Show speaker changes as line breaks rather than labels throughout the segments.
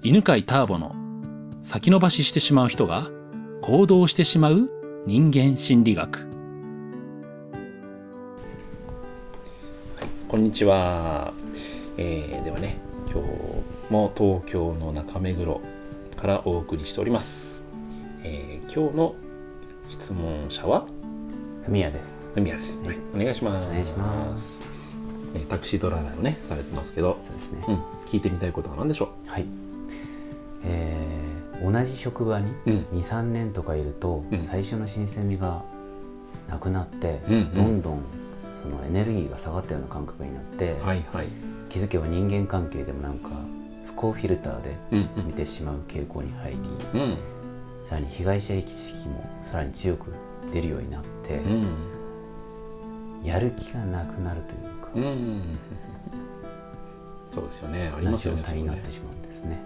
犬飼ターボの先延ばししてしまう人が行動してしまう人間心理学。こんにちは、えー、ではね今日も東京の中目黒からお送りしております、えー、今日の質問者は？
ふみやです。
ふみやです、はい、お願いします。
お願いします。
タクシードライバーをねされてますけど。
そうですね、
うん、聞いてみたいことは何でしょ
う？はいえー、同じ職場に23、年とかいると、最初の新鮮味がなくなって、どんどんそのエネルギーが下がったような感覚になって、
はいはい、
気づけば人間関係でもなんか不幸フィルターで見てしまう傾向に入り、うん、さらに被害者意識もさらに強く出るようになって、うん、やる気がなくなるというか、うん、
そうですよね。ありますよね
状態になってしまうんですね。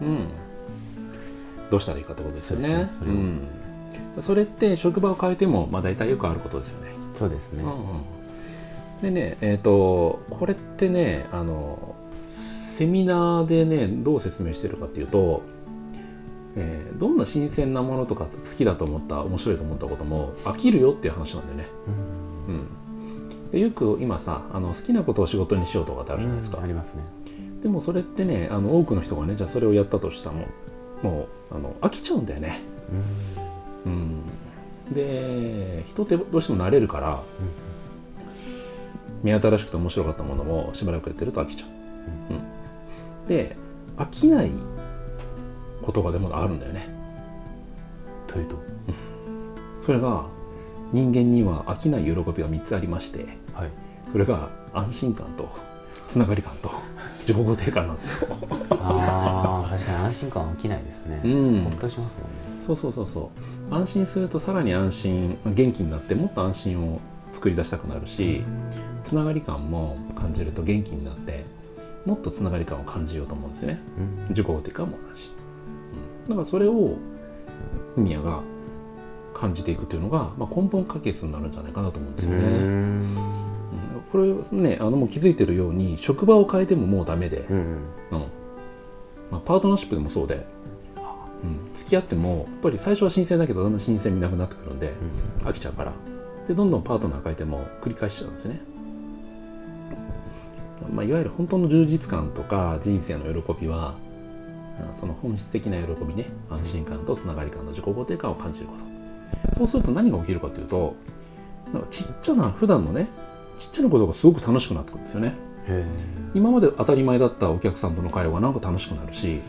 どうしたらいいかってことですよね。そ、ね、それって職場を変えてもまあ大体よくあることですよね。
そうですね。うんうん
でね、えーと、これってねあのセミナーでねどう説明してるかっていうと、えー、どんな新鮮なものとか好きだと思った面白いと思ったことも飽きるよっていう話なんだよね。うん、うん、でよく今さあの好きなことを仕事にしようとかってあるじゃないですか。
ありますね。
でもそれってねあの多くの人がねじゃあそれをやったとしたらもうもうあの飽きちゃうんだよね。うん、うん、で人ってどうしても慣れるから、うん。目新しくて面白かったものもしばらくやってると飽きちゃう、うん、で飽きない言葉でもあるんだよね。
というと、
それが人間には飽きない喜びが3つありまして、はい、それが安心感とつながり感と自己肯定感なんですよ。
ああ確かに安心感は飽きないですね。うん。ほっとしますもんね。
そうそうそうそう。安心するとさらに安心元気になってもっと安心を作り出したくなるし、つながり感も感じると元気になってもっとつながり感を感じようと思うんですよね、うん、自己肯定感も同じ、うん、だからそれをフミヤが感じていくっていうのが、まあ、根本解決になるんじゃないかなと思うんですよね。うんこれねあのもう気づいてるように職場を変えてももうダメで、うん、うん、まあ、パートナーシップでもそうで、うん、付き合ってもやっぱり最初は新鮮だけどだんだん新鮮味なくなってくるんで、飽きちゃうから。でどんどんパートナー変えても繰り返しちゃうんですね。まあ、いわゆる本当の充実感とか人生の喜びはその本質的な喜びね。安心感とつながり感の自己肯定感を感じること。そうすると何が起きるかというとなんかちっちゃな普段のねちっちゃなことがすごく楽しくなってくるんですよね。今まで当たり前だったお客さんとの会話がなんか楽しくなるし、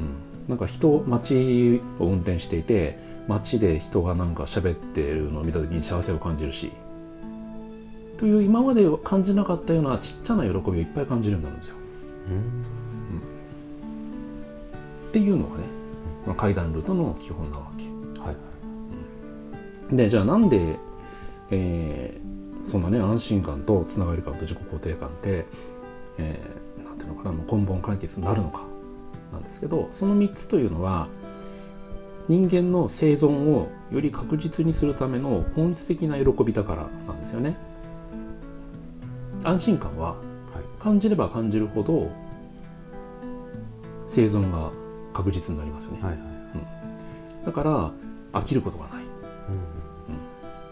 うん、なんか人街を運転していて街で人がなんか喋ってるのを見た時に幸せを感じるしという今まで感じなかったようなちっちゃな喜びをいっぱい感じるようになるんですよ。うん、っていうのがね、まあ、階段ルートの基本なわけ。はい。うん、でじゃあなんで、えー、そんなね安心感とつながり感と自己肯定感って、えー、なんていうのかな根本解決になるのかなんですけどその3つというのは人間の生存をより確実にするための本質的な喜びだからなんですよね。安心感は感じれば感じるほど生存が確実になりますよね、はいはいうん、だから飽きることがない、うん。うん、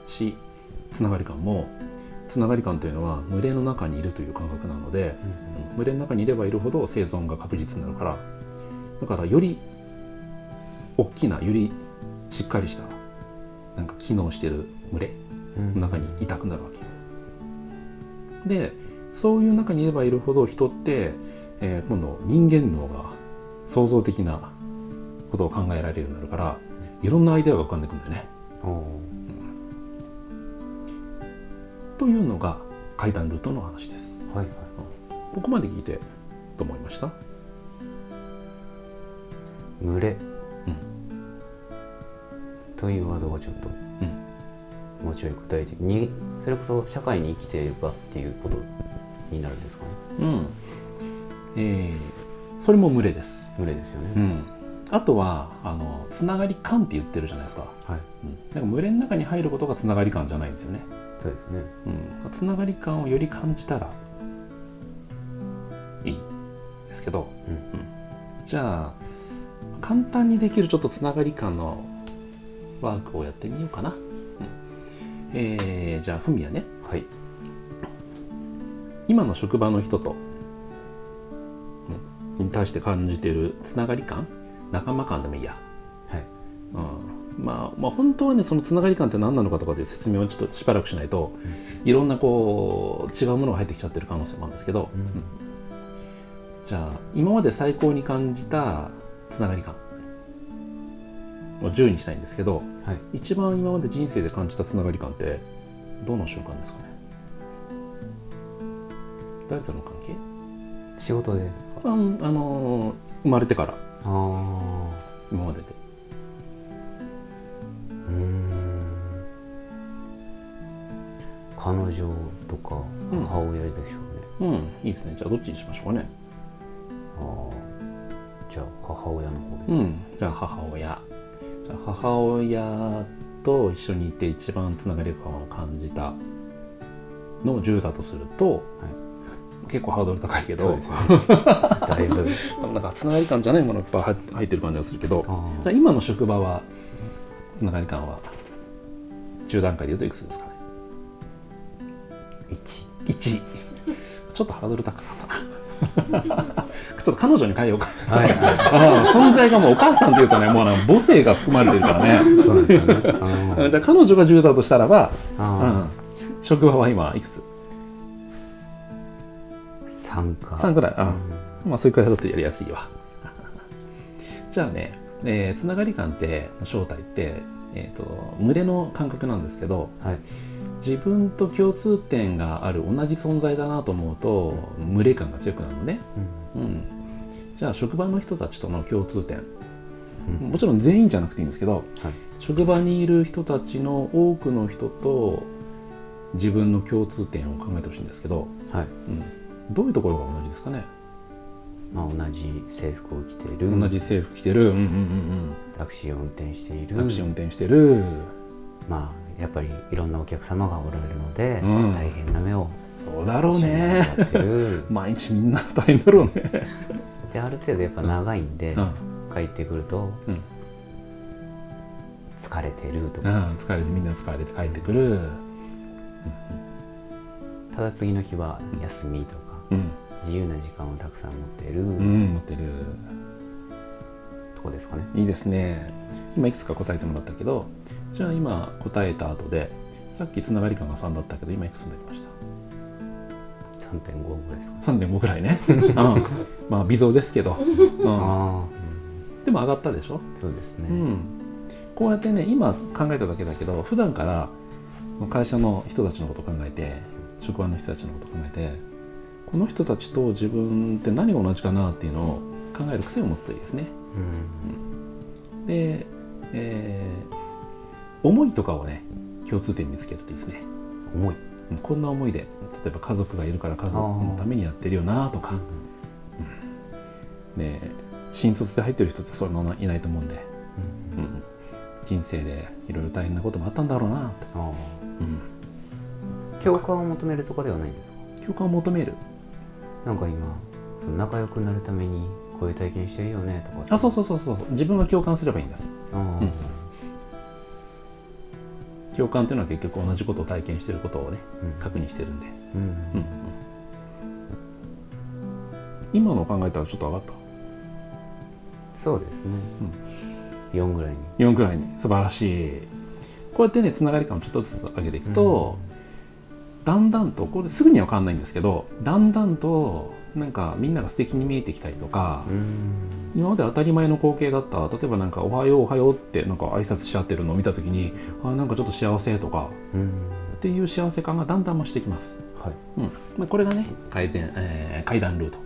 しつながり感もつながり感というのは群れの中にいるという感覚なので、うんうん、群れの中にいればいるほど生存が確実になるからだからより大きなよりしっかりしたなんか機能してる群れの中にいたくなるわけ、でそういう中にいればいるほど人って、えー、今度人間脳が創造的なことを考えられるようになるからいろんなアイデアが浮かんでくるんだよね。うん、というのが階段ルートの話です。はいはい、ここまで聞いてどう思いました？
群れ、うん、というワードがちょっと、うんもうちょい具体的にそれこそ社会に生きていればっていうことになるんですかね。うん
えー、それも群れです。
群れですよね。うん、
あとはあのつながり感って言ってるじゃないですか。はい。うん、なんか群れの中に入ることがつながり感じゃないんですよね。
そうですね。
うん。つながり感をより感じたらいい。ですけど、うん、うん、じゃあ簡単にできるちょっとつながり感のワークをやってみようかな、うん、えー、じゃあふみやね。
はい。
今の職場の人と、うん、に対して感じているつながり感仲間感でもいいや、
はい。
うんまあ、まあ本当はねそのつながり感って何なのかとかで説明をちょっとしばらくしないと、うん、いろんなこう違うものが入ってきちゃってる可能性もあるんですけど、うん、じゃあ今まで最高に感じたつながり感を10にしたいんですけど、はい、一番今まで人生で感じたつながり感ってどの瞬間ですかね？誰との関係？
仕事で。
ああの生まれてから。あ今までで
彼女とか母親でしょ
うね、うん、うん、いいですね。じゃあどっちにしましょうかね。
ああじゃあ母親の方
で。うん。じゃあ母親。じゃあ母親と一緒にいて一番つながり感を感じたのを10だとすると、はい。結構ハードル高いけど、ね、だいぶ。なんかつながり感じゃないものがいっぱい入ってる感じがするけどじゃ今の職場はつながり感は10段階でいうといくつですかね
1,
1ちょっとハードル高かったな。ちょっと彼女に変えようか、はい、存在がもうお母さんっていうとねもう母性が含まれてるからね。そうですよね。じゃあ彼女が10だとしたらば、うん、職場は今いくつ
？3か。
3ぐらい。あ、うん、まあそういうくらいだとやりやすいわ。じゃあね、えー、つながり感って正体って、えーと、群れの感覚なんですけど、はい、自分と共通点がある同じ存在だなと思うと群れ感が強くなるのね、うん、うん、じゃあ職場の人たちとの共通点、うん、もちろん全員じゃなくていいんですけど、はい、職場にいる人たちの多くの人と自分の共通点を考えてほしいんですけど、はい。うん、どういうところが同じですかね？
まあ、同じ制服を着てる。
同じ制服着てる、うんうんうんう
ん、タクシーを運転している。
タクシーを運転してる。
まあやっぱりいろんなお客様がおられるので、うん、大変な目を
そうだろうね。毎日みんな大変だろうね。
である程度やっぱ長いんで、うん、帰ってくると、うん、疲れてるとか、
疲れてみんな疲れて帰ってくる、
ただ次の日は休みとか、自由な時間をたくさん持ってる、
持ってる。
とこですかね。
いいですね。今いくつか答えてもらったけどじゃあ今答えた後でさっきつながり感が3だったけど今いくつになりました
？3.5ぐらい
ですか、ね、3.5ぐらいね、うん、まあ微増ですけど、うん、でも上がったでしょ？
そうですね、うん、
こうやってね今考えただけだけど普段から会社の人たちのこと考えて職場の人たちのこと考えてこの人たちと自分って何が同じかなっていうのを考える癖を持つといいですね。うん、で、えー、思いとかをね共通点見つけるといいですね。
思い。
こんな思いで例えば家族がいるから家族のためにやってるよなとか、うん、で新卒で入ってる人ってそういうのいないと思うんで、うん、うん、人生でいろいろ大変なこともあったんだろうなと。うん。
共感を求めるとかではないんです
か？共感を求める。
なんか今その仲良くなるためにこういう体験してるよねと
か。あそうそうそうそう。自分が共感すればいいんです、うん、共感っていうのは結局同じことを体験してることをね、うん、確認してるんで、うん。うんうん、今の考えたらちょっと上がった？
そうですね、うん、4ぐらいに。
4ぐらいに。素晴らしい。こうやってねつながり感をちょっとずつ上げていくと、だんだんとこれすぐには分かんないんですけどだんだんとなんかみんなが素敵に見えてきたりとか今まで当たり前の光景だった例えばなんか「おはようおはよう」ってなんか挨拶しちゃってるのを見た時にあなんかちょっと幸せとかっていう幸せ感がだんだん増してきます。はいうんまあ、これがね改善、えー、階段ルート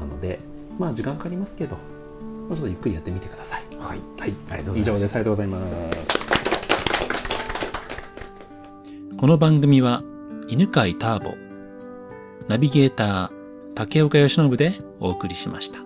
なのでまあ時間かかりますけどもうちょっとゆっくりやってみてください。
はい、
はい、ありがとうございます。以上です。ありがとうございます。この番組は犬飼ターボ、ナビゲーター竹岡義信でお送りしました。